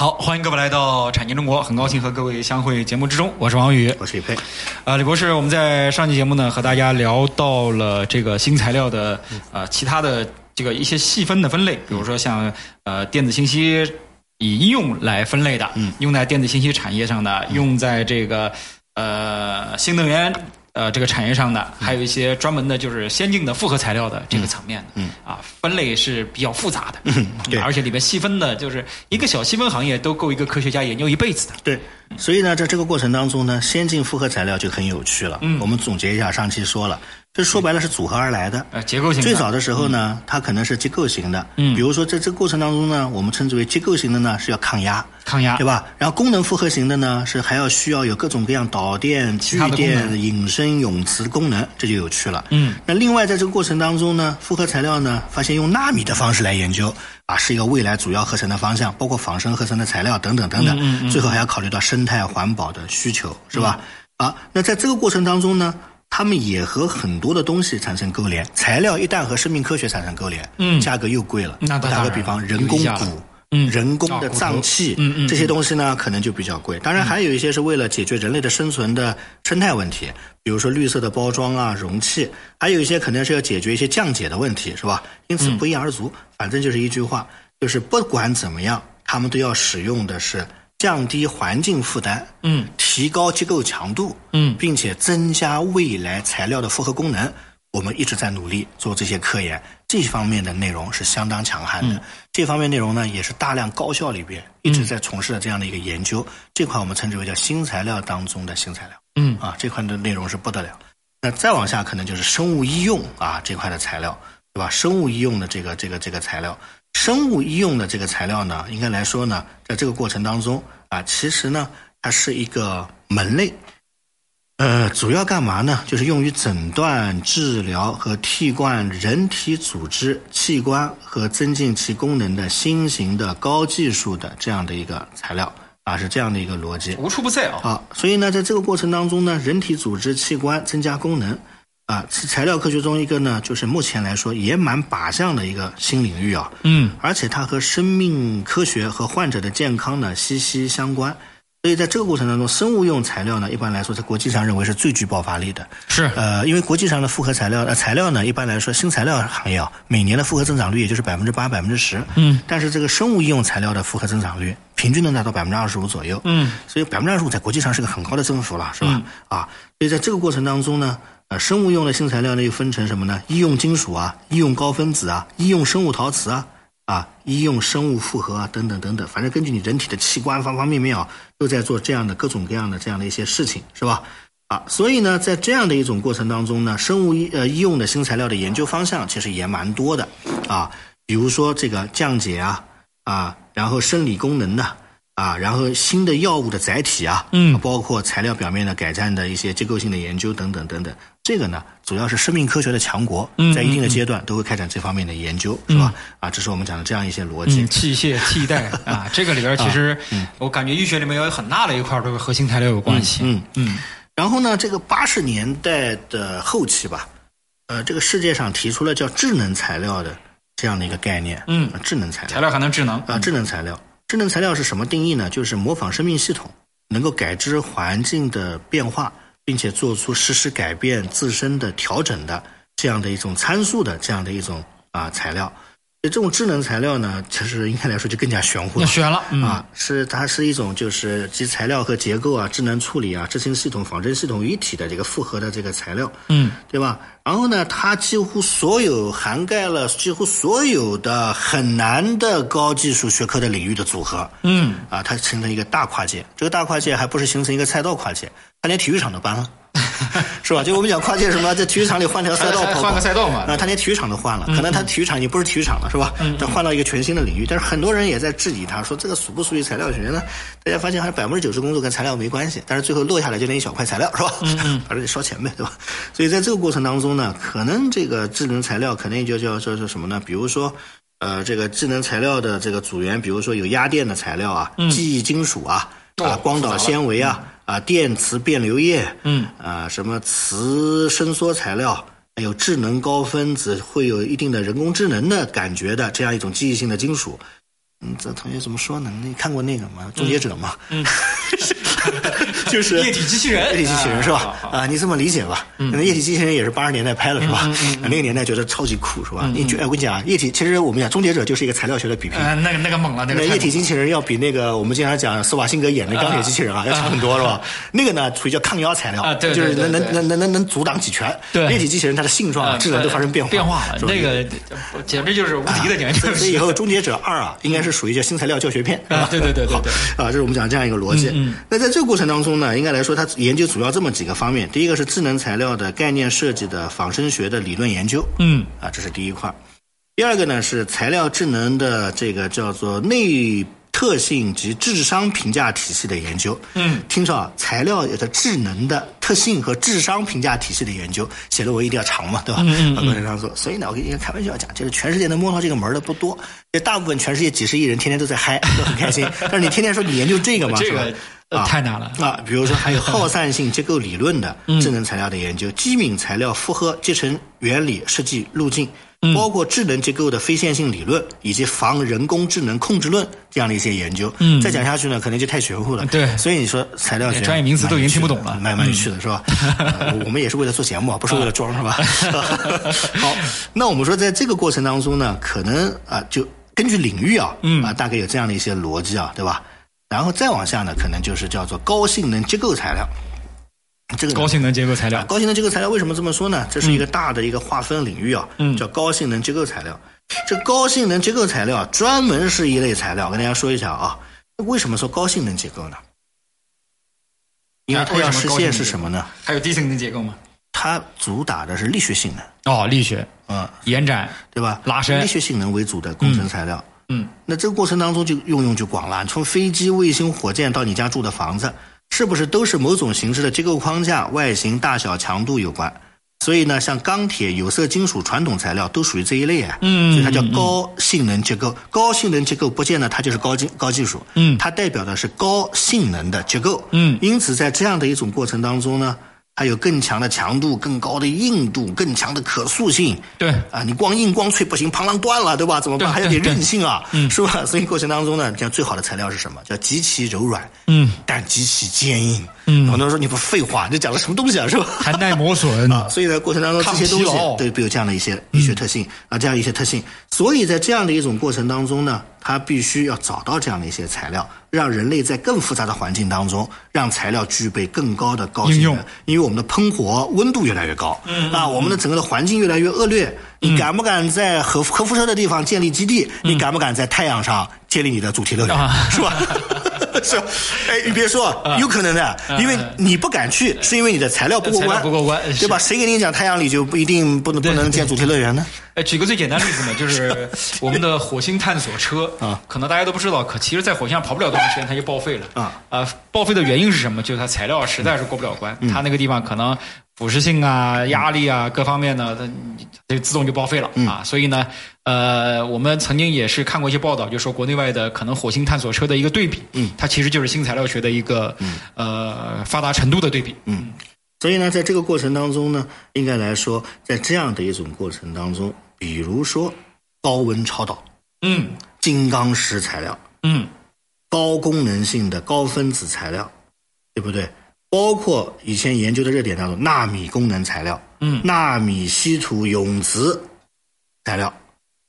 好，欢迎各位来到产经中国，很高兴和各位相会节目之中，我是王宇，我是李佩。呃，李博士，我们在上期节目呢和大家聊到了这个新材料的呃其他的这个一些细分的分类，比如说像呃电子信息以应用来分类的，嗯，用在电子信息产业上的，用在这个呃新能源。呃，这个产业上的还有一些专门的，就是先进的复合材料的这个层面的，嗯啊，分类是比较复杂的，嗯对而且里面细分的，就是一个小细分行业都够一个科学家研究一辈子的。对，所以呢，在这个过程当中呢，先进复合材料就很有趣了。嗯我们总结一下，上期说了，这说白了是组合而来的。呃，结构型最早的时候呢，它可能是结构型的，嗯比如说在这个过程当中呢，我们称之为结构型的呢是要抗压，抗压对吧？然后功能复合型的呢是还要需要有各种各样导电、聚电、引申、永磁功能，这就有趣了。嗯，那另外在这个过程当中呢，复合材料呢发现用纳米的方式来研究啊，是一个未来主要合成的方向，包括仿生合成的材料等等等等。嗯嗯嗯最后还要考虑到生态环保的需求，是吧？啊，那在这个过程当中呢，他们也和很多的东西产生勾连。材料一旦和生命科学产生勾连，嗯价格又贵了。那打个比方，人工骨。嗯人工的脏器，嗯嗯这些东西呢，可能就比较贵。当然，还有一些是为了解决人类的生存的生态问题，比如说绿色的包装啊、容器，还有一些可能是要解决一些降解的问题，是吧？因此不一而足。反正就是一句话，就是不管怎么样，他们都要使用的是降低环境负担，嗯，提高结构强度，嗯并且增加未来材料的复合功能。我们一直在努力做这些科研，这方面的内容是相当强悍的。这方面内容呢，也是大量高校里边一直在从事的这样的一个研究。这块我们称之为叫新材料当中的新材料。嗯啊，这块的内容是不得了。那再往下可能就是生物医用啊这块的材料，对吧？生物医用的这个这个这个材料，生物医用的这个材料呢，应该来说呢，在这个过程当中啊，其实呢，它是一个门类。呃，主要干嘛呢？就是用于诊断、治疗和替换人体组织、器官和增进其功能的新型的高技术的这样的一个材料啊，是这样的一个逻辑。无处不在啊。啊，所以呢，在这个过程当中呢，人体组织器官增加功能，啊，是材料科学中一个呢，就是目前来说也蛮靶向的一个新领域啊。嗯，而且它和生命科学和患者的健康呢息息相关。所以在这个过程当中，生物用材料呢，一般来说在国际上认为是最具爆发力的。是呃，因为国际上的复合材料呃材料呢，一般来说新材料行业啊，每年的复合增长率也就是百分之八、百分之十。嗯，但是这个生物医用材料的复合增长率平均能达到百分之二十五左右。嗯，所以百分之二十五在国际上是个很高的增幅了，是吧？啊，所以在这个过程当中呢，呃，生物用的新材料呢又分成什么呢？医用金属啊，医用高分子啊，医用生物陶瓷啊。啊，医用生物复合啊，等等等等，反正根据你人体的器官方方面面啊，都在做这样的各种各样的这样的一些事情，是吧？啊，所以呢，在这样的一种过程当中呢，生物医呃医用的新材料的研究方向其实也蛮多的啊，比如说这个降解啊啊，然后生理功能的，然后新的药物的载体啊，嗯包括材料表面的改善的一些结构性的研究等等等等。这个呢，主要是生命科学的强国嗯，在一定的阶段都会开展这方面的研究，是吧？啊，这是我们讲的这样一些逻辑嗯，。器械替代啊，这个里边其实 嗯我感觉医学里面有很大的一块儿都是核心材料有关系。嗯嗯然后呢，这个八十年代的后期吧，呃，这个世界上提出了叫智能材料的这样的一个概念。嗯呃智能材料材料还能智能啊，智能材料，智能材料是什么定义呢？就是模仿生命系统，能够感知环境的变化，并且做出实时改变自身的调整的这样的一种参数的这样的一种啊材料。这种智能材料呢，其实应该来说就更加玄乎了。玄了，嗯、啊，是它是一种就是集材料和结构啊、智能处理啊、执行系统、仿真系统于一体的这个复合的这个材料，嗯，对吧？然后呢，它几乎所有涵盖了几乎所有的很难的高技术学科的领域的组合，嗯，啊，它形成一个大跨界。这个大跨界还不是形成一个赛道跨界，它连体育场都搬了。是吧？就我们讲跨界什么，在体育场里换条赛道跑跑，换个赛道嘛。啊，他连体育场都换了，可能他体育场已经不是体育场了，是吧？他换到一个全新的领域，但是很多人也在质疑他，说这个属不属于材料学呢？大家发现还是百分之九十工作跟材料没关系，但是最后落下来就那一小块材料，是吧？反正得烧钱呗，对吧？所以在这个过程当中呢，可能这个智能材料肯定就叫叫叫什么呢？比如说。呃，这个智能材料的这个组员，比如说有压电的材料啊，记忆金属啊，啊，光导纤维啊，啊，电磁变流液，嗯，啊，什么磁伸缩材料，还有智能高分子，会有一定的人工智能的感觉的这样一种记忆性的金属。嗯，这同学怎么说呢？你看过那个吗？终结者吗？嗯，就是液体机器人，液体机器人是吧？啊，你这么理解吧？那液体机器人也是八十年代拍的是吧？那个年代觉得超级酷是吧？你觉哎，我跟你讲，液体其实我们讲终结者就是一个材料学的比拼。嗯，那个那个猛了，那个液体机器人要比那个我们经常讲施瓦辛格演的钢铁机器人啊要强很多是吧？那个呢属于叫抗压材料就是能能能能能能阻挡几拳。对，液体机器人它的性状、智能都发生变化，变化了，那个简直就是无敌的，简直。所以以后终结者二啊，应该是属于叫新材料教学片啊，对对对对对，啊，这是我们讲这样一个逻辑。那在这个过程当中呢，应该来说，它研究主要这么几个方面。第一个是智能材料的概念设计的仿生学的理论研究，嗯，啊，这是第一块。第二个呢是材料智能的这个叫做内特性及智商评价体系的研究。嗯，听说啊，材料有着智能的特性和智商评价体系的研究，写的我一定要长嘛，对吧？嗯很多人这样做。所以呢，我跟你开玩笑讲，就是全世界能摸到这个门的不多，这大部分全世界几十亿人天天都在嗨，都很开心。但是你天天说你研究这个嘛，这个。啊，太难了啊！比如说，还有耗散性结构理论的智能材料的研究，机敏材料复合集成原理设计路径，包括智能结构的非线性理论以及防人工智能控制论这样的一些研究。嗯，再讲下去呢，可能就太玄乎了。对，所以你说材料学专业名词都已经听不懂了，蛮蛮有趣的是吧？我们也是为了做节目，不是为了装，是吧？好，那我们说，在这个过程当中呢，可能啊，就根据领域啊，嗯啊，大概有这样的一些逻辑啊，对吧？然后再往下呢，可能就是叫做高性能结构材料。这个高性能结构材料，高性能结构材料为什么这么说呢？这是一个大的一个划分领域啊，嗯，叫高性能结构材料。这高性能结构材料专门是一类材料，我跟大家说一下啊。为什么说高性能结构呢？因为它要实现是什么呢？还有低性能结构吗？它主打的是力学性能。哦，力学，嗯，延展，对吧？拉伸，力学性能为主的工程材料。嗯，那这个过程当中就应用就广了，从飞机、卫星、火箭到你家住的房子，是不是都是某种形式的结构框架、外形、大小、强度有关？所以呢，像钢铁、有色金属、传统材料都属于这一类啊。嗯，所以它叫高性能结构。高性能结构不见得它就是高技高技术。嗯，它代表的是高性能的结构。嗯，因此在这样的一种过程当中呢。还有更强的强度、更高的硬度、更强的可塑性。对啊，你光硬光脆不行，螳螂断了，对吧？怎么办？还有点韧性啊，嗯，是吧？所以过程当中呢，像最好的材料是什么？叫极其柔软，嗯，但极其坚硬。嗯，很多人说你不废话，你讲的什么东西啊，是吧？还耐磨损 啊，所以在过程当中这些东西对都有这样的一些医学特性啊，这样一些特性。所以在这样的一种过程当中呢，它必须要找到这样的一些材料，让人类在更复杂的环境当中，让材料具备更高的高性能。因为我们的喷火温度越来越高，嗯啊，我们的整个的环境越来越恶劣。你敢不敢在核核辐射的地方建立基地？你敢不敢在太阳上建立你的主题乐园？是吧？是，哎，你别说，有可能的，因为你不敢去，是因为你的材料不过关，不过关，对吧？谁给你讲太阳里就不一定不能不能建主题乐园呢？哎，举个最简单的例子嘛，就是 我们的火星探索车啊，可能大家都不知道，可其实，在火星上跑不了多长时间，它就报废了啊。啊，报废的原因是什么？就是它材料实在是过不了关，它那个地方可能腐蚀性啊、压力啊各方面呢，它它就自动就报废了啊。所以呢，呃，我们曾经也是看过一些报道，就说国内外的可能火星探索车的一个对比，嗯，它其实就是新材料学的一个呃发达程度的对比，嗯。所以呢，在这个过程当中呢，应该来说，在这样的一种过程当中，比如说高温超导，嗯，金刚石材料，嗯，高功能性的高分子材料，对不对？包括以前研究的热点当中，纳米功能材料，嗯，纳米稀土永磁材料，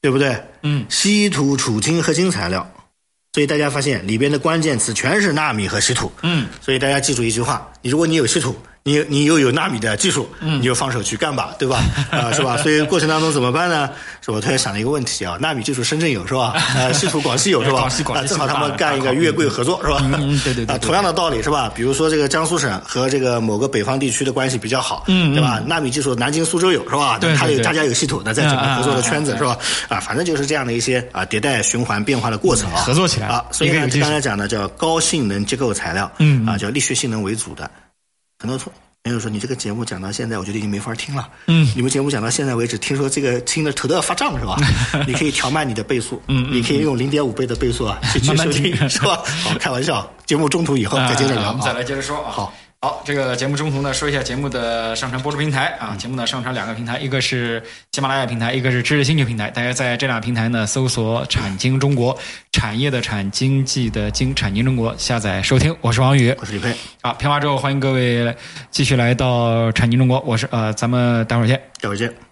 对不对？嗯，稀土、储氢、核心材料。所以大家发现里边的关键词全是纳米和稀土。嗯，所以大家记住一句话：你如果你有稀土，你你又有纳米的技术，嗯你就放手去干吧，对吧？啊、是吧？所以过程当中怎么办呢？是我突然想了一个问题啊，纳米技术深圳有是吧？呃，稀土广西有是吧？广西广西啊正好他们干一个粤桂合作是吧？嗯嗯对对对啊，对同样的道理是吧？比如说这个江苏省和这个某个北方地区的关系比较好，对吧？纳米技术南京、苏州有是吧？他有大家有系统，那在整个合作的圈子是吧？啊，反正就是这样的一些啊迭代循环变化的过程啊，合作起来啊。所以呢刚才讲的叫高性能结构材料，嗯啊，叫力学性能为主的。很多朋友说你这个节目讲到现在，我觉得已经没法听了。嗯，你们节目讲到现在为止，听说这个听的 头都要发胀是吧？你可以调慢你的倍速，嗯嗯你可以用零点五倍的倍速啊去去收听听是吧？好，开玩笑，节目中途以后再接着聊啊我们再啊。来接着说啊。好。好，这个节目中途呢，说一下节目的上传播出平台啊。节目呢上传两个平台，一个是喜马拉雅平台，一个是知识星球平台。大家在这俩平台呢搜索“产经中国”，产业的产，经济的经，产经中国下载收听。我是王宇。我是李佩，啊，片花之后，欢迎各位继续来到产经中国。我是呃，咱们待会儿见。待会儿见。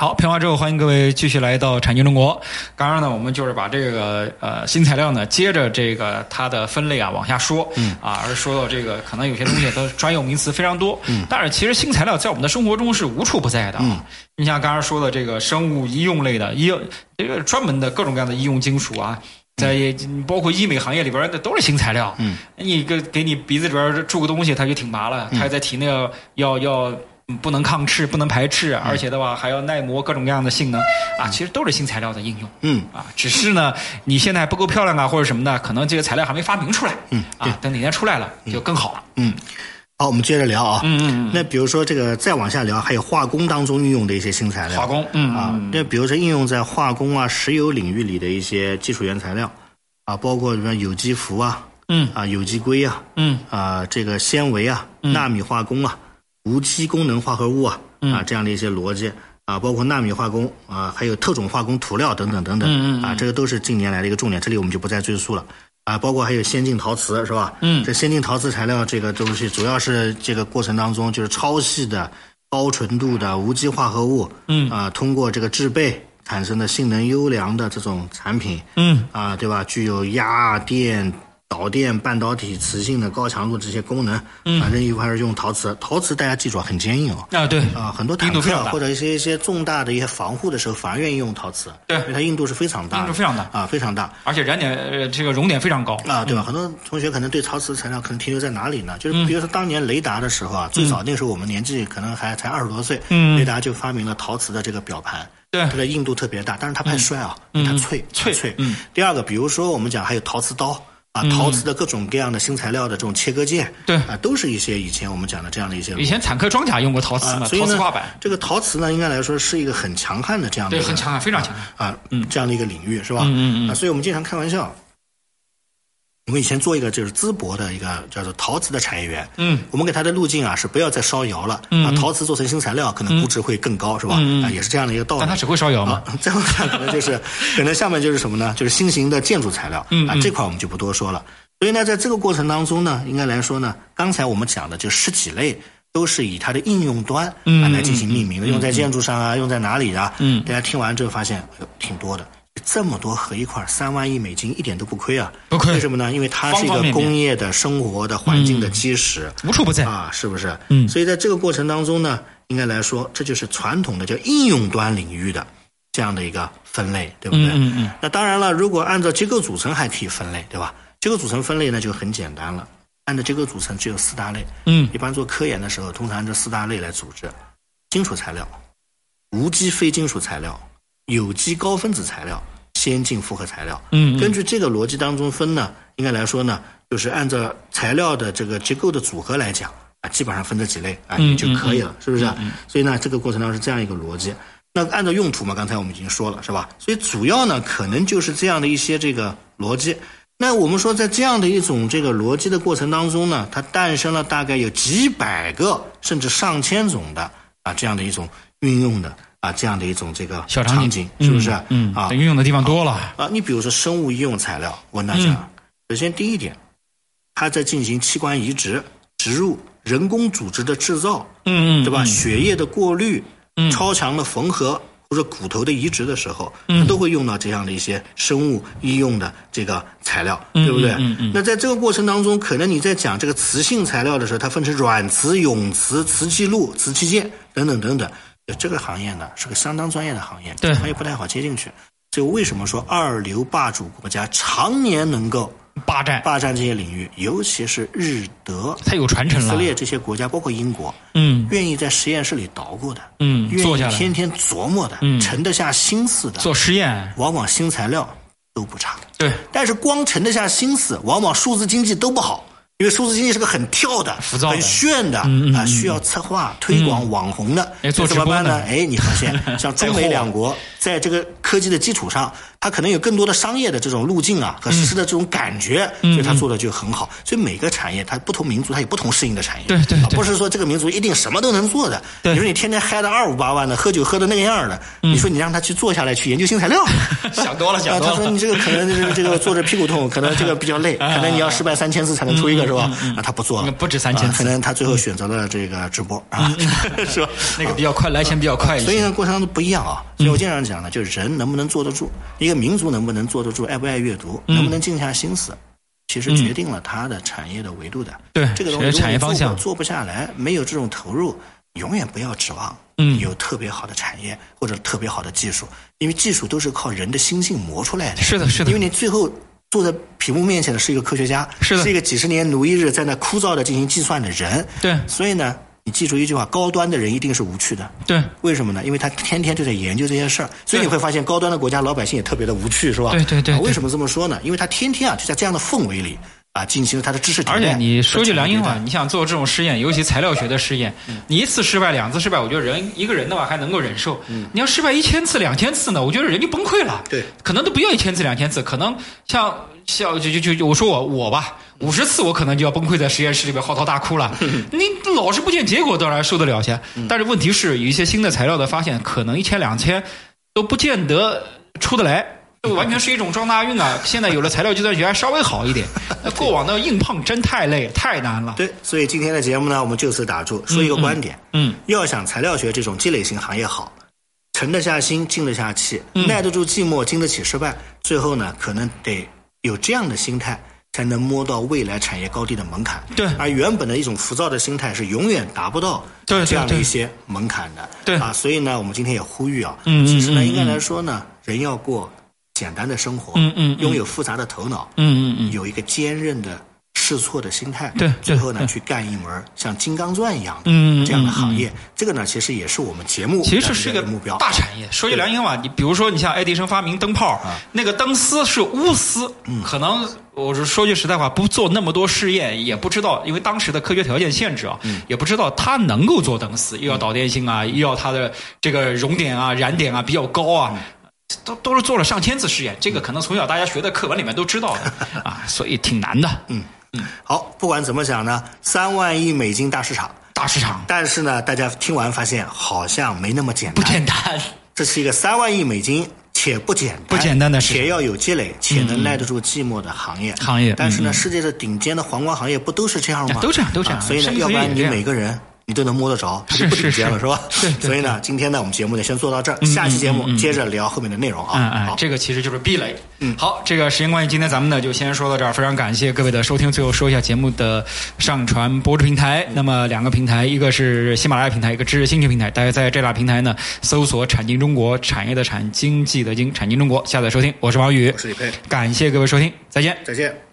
好，片花之后，欢迎各位继续来到产经中国。刚刚呢，我们就是把这个呃新材料呢，接着这个它的分类啊往下说，嗯。啊，而说到这个可能有些东西它专有名词非常多，嗯，但是其实新材料在我们的生活中是无处不在的啊。你像刚刚说的这个生物医用类的医用，这个专门的各种各样的医用金属啊。在包括医美行业里边那都是新材料，嗯，你给给你鼻子里边注个东西，它就挺麻了，它在体内要要要嗯不能抗斥，不能排斥，而且的话还要耐磨各种各样的性能啊，其实都是新材料的应用。嗯啊，只是呢，你现在还不够漂亮啊，或者什么的，可能这个材料还没发明出来。嗯啊，等哪天出来了就更好了。嗯，好，我们接着聊啊。嗯嗯嗯那比如说这个再往下聊，还有化工当中运用的一些新材料。化工，嗯啊，那比如说应用在化工啊、石油领域里的一些基础原材料啊，包括什么有机氟啊、嗯啊有机硅啊、嗯啊这个纤维啊、纳米化工啊、无机功能化合物啊嗯啊这样的一些逻辑啊，包括纳米化工啊，还有特种化工涂料等等等等啊，这个都是近年来的一个重点，这里我们就不再赘述了。啊，包括还有先进陶瓷是吧？嗯这先进陶瓷材料这个东西，主要是这个过程当中就是超细的、高纯度的无机化合物，嗯啊，通过这个制备产生的性能优良的这种产品，嗯啊，对吧？具有压电、导电、半导体、磁性的高强度这些功能，嗯反正一块是用陶瓷，陶瓷大家记住啊，很坚硬哦。啊对啊，很多坦克或者一些一些重大的一些防护的时候，反而愿意用陶瓷，对因为它硬度是非常大，硬度非常大啊，非常大。而且燃点呃这个熔点非常高。啊，对吧？很多同学可能对陶瓷材料可能停留在哪里呢？嗯就是比如说当年雷达的时候啊，最早那时候我们年纪可能还才二十多岁，嗯雷达就发明了陶瓷的这个表盘，对它的硬度特别大，但是它怕摔啊，嗯它脆脆脆。嗯第二个，比如说我们讲还有陶瓷刀。啊，陶瓷的各种各样的新材料的这种切割件，对啊，都是一些以前我们讲的这样的一些以前坦克装甲用过陶瓷所以呢陶瓷挂板，，这个陶瓷呢，应该来说是一个很强悍的这样的对，很强悍，非常强悍。啊，嗯，这样的一个领域是吧？嗯嗯嗯啊，所以我们经常开玩笑，我们以前做一个就是淄博的一个叫做陶瓷的产业园，嗯，我们给它的路径啊是不要再烧窑了，嗯啊，陶瓷做成新材料可能估值会更高，是吧？啊，也是这样的一个道理。但它只会烧窑吗啊，再往下可能就是，可能下面就是什么呢？就是新型的建筑材料，啊，嗯啊这块我们就不多说了。所以呢，在这个过程当中呢，应该来说呢，刚才我们讲的就十几类。都是以它的应用端来进行命名的，用在建筑上啊，用在哪里啊？嗯大家听完之后发现，挺多的。这么多合一块，三万亿美金一点都不亏啊！不亏为什么呢？因为它是一个工业的、生活的、环境的基石。无处不在。啊，是不是？嗯所以在这个过程当中呢，应该来说，这就是传统的叫应用端领域的这样的一个分类，对不对？嗯嗯嗯那当然了，如果按照结构组成还可以分类，对吧？结构组成分类呢就很简单了，按照结构组成只有四大类。嗯一般做科研的时候，通常按这四大类来组织：金属材料、无机非金属材料、有机高分子材料、先进复合材料。嗯嗯根据这个逻辑当中分呢，应该来说呢，就是按照材料的这个结构的组合来讲啊，基本上分这几类啊嗯也就可以了，是不是啊？所以呢，这个过程当中是这样一个逻辑。那按照用途嘛，刚才我们已经说了，是吧？所以主要呢，可能就是这样的一些这个逻辑。那我们说，在这样的一种这个逻辑的过程当中呢，它诞生了大概有几百个甚至上千种的啊这样的一种运用的啊这样的一种这个小场景，是不是？嗯啊，运用的地方多了啊。你比如说生物医用材料，我跟大家，首先第一点，它在进行器官移植、植入、人工组织的制造，嗯嗯，对吧？血液的过滤，嗯，超强的缝合。或者骨头的移植的时候，它都会用到这样的一些生物医用的这个材料，对不对？嗯嗯那在这个过程当中，可能你在讲这个磁性材料的时候，它分成软磁、永磁、磁记录、磁器件等等等等。这个行业呢是个相当专业的行业，对，行业不太好接进去。所以为什么说二流霸主国家常年能够？霸占霸占这些领域，尤其是日德，它有传承了。以色列这些国家，包括英国，嗯，愿意在实验室里捣鼓的，嗯，愿意天天琢磨的，嗯，沉得下心思的，做实验，往往新材料都不差。对，但是光沉得下心思，往往数字经济都不好。因为数字经济是个很跳的、很炫的啊，需要策划、推广、网红的，做怎么办呢？哎，你发现像中美 两国在这个科技的基础上，它可能有更多的商业的这种路径啊和实施的这种感觉，所以它做的就很好。所以每个产业，它不同民族它有不同适应的产业，对对，不是说这个民族一定什么都能做的。你说你天天嗨的二五八万的，喝酒喝的那个样的，你说你让他去坐下来去研究新材料，想多了 想多了。他说你这个可能就是这个坐着屁股痛，可能这个比较累，可能你要失败三千次才能出一个。是吧？啊，他不做了，不止三千，可能他最后选择了这个直播啊，是吧？那个比较快，来钱比较快一些。所以呢，过程当中不一样啊。所以我经常讲呢，就是人能不能坐得住，一个民族能不能坐得住，爱不爱阅读，能不能静下心思，其实决定了它的产业的维度的。对，这个东西产业方向做不下来，没有这种投入，永远不要指望有特别好的产业或者特别好的技术，因为技术都是靠人的心性磨出来的。是的，是的。因为你最后。坐在屏幕面前的是一个科学家，是的，是一个几十年如一日在那枯燥的进行计算的人。对，所以呢，你记住一句话：高端的人一定是无趣的。对，为什么呢？因为他天天就在研究这些事儿，所以你会发现高端的国家老百姓也特别的无趣，是吧？对对对。为什么这么说呢？因为他天天啊就在这样的氛围里啊进行他的知识而且你说句良心话，你想做这种实验，尤其材料学的实验，你一次失败、两次失败，我觉得人一个人的话还能够忍受。你要失败一千次、两千次呢，我觉得人就崩溃了。对，可能都不要一千次、两千次，可能像。像就就就我说我我吧，五十次我可能就要崩溃在实验室里面嚎啕大哭了。你老是不见结果，当然受得了些。但是问题是，有一些新的材料的发现，可能一千两千都不见得出得来，这完全是一种撞大运啊！现在有了材料计算学，还稍微好一点。那过往的硬碰真太累，太难了。对，所以今天的节目呢，我们就此打住，说一个观点：嗯，要想材料学这种积累型行业好，沉得下心，静得下气，耐得住寂寞，经得起失败，最后呢，可能得。有这样的心态，才能摸到未来产业高地的门槛。对，而原本的一种浮躁的心态是永远达不到这样的一些门槛的。对啊，所以呢，我们今天也呼吁啊，嗯其实呢，应该来说呢，人要过简单的生活，嗯嗯，拥有复杂的头脑，嗯嗯嗯，有一个坚韧的。试错的心态，对，最后呢，去干一门像金刚钻一样的嗯这样的行业，这个呢，其实也是我们节目其实是一个目标大产业。说句良心话，你比如说，你像爱迪生发明灯泡，那个灯丝是钨丝，可能我是说句实在话，不做那么多试验，也不知道，因为当时的科学条件限制啊，也不知道它能够做灯丝，又要导电性啊，又要它的这个熔点啊、燃点啊比较高啊。都都是做了上千次试验，这个可能从小大家学的课文里面都知道的 啊，所以挺难的。嗯嗯，好，不管怎么讲呢，三万亿美金大市场，大市场。但是呢，大家听完发现好像没那么简单，不简单。这是一个三万亿美金且不简单、不简单的事，且要有积累，且能耐得住寂寞的行业。行业。但是呢，世界的顶尖的皇冠行业不都是这样吗？都这样，都这样。所以呢，要不然你每个人。你都能摸得着，它就不顶尖了，是吧？对。所以呢，今天呢，我们节目呢先做到这儿，下期节目接着聊后面的内容啊。嗯嗯，这个其实就是壁垒。嗯，好，这个时间关系，今天咱们呢就先说到这儿，非常感谢各位的收听。最后说一下节目的上传播出平台，那么两个平台，一个是喜马拉雅平台，一个知识星球平台。大家在这俩平台呢搜索“产经中国”，产业的产，经济的经，产经中国，下载收听。我是王宇，我是李佩，感谢各位收听，再见，再见。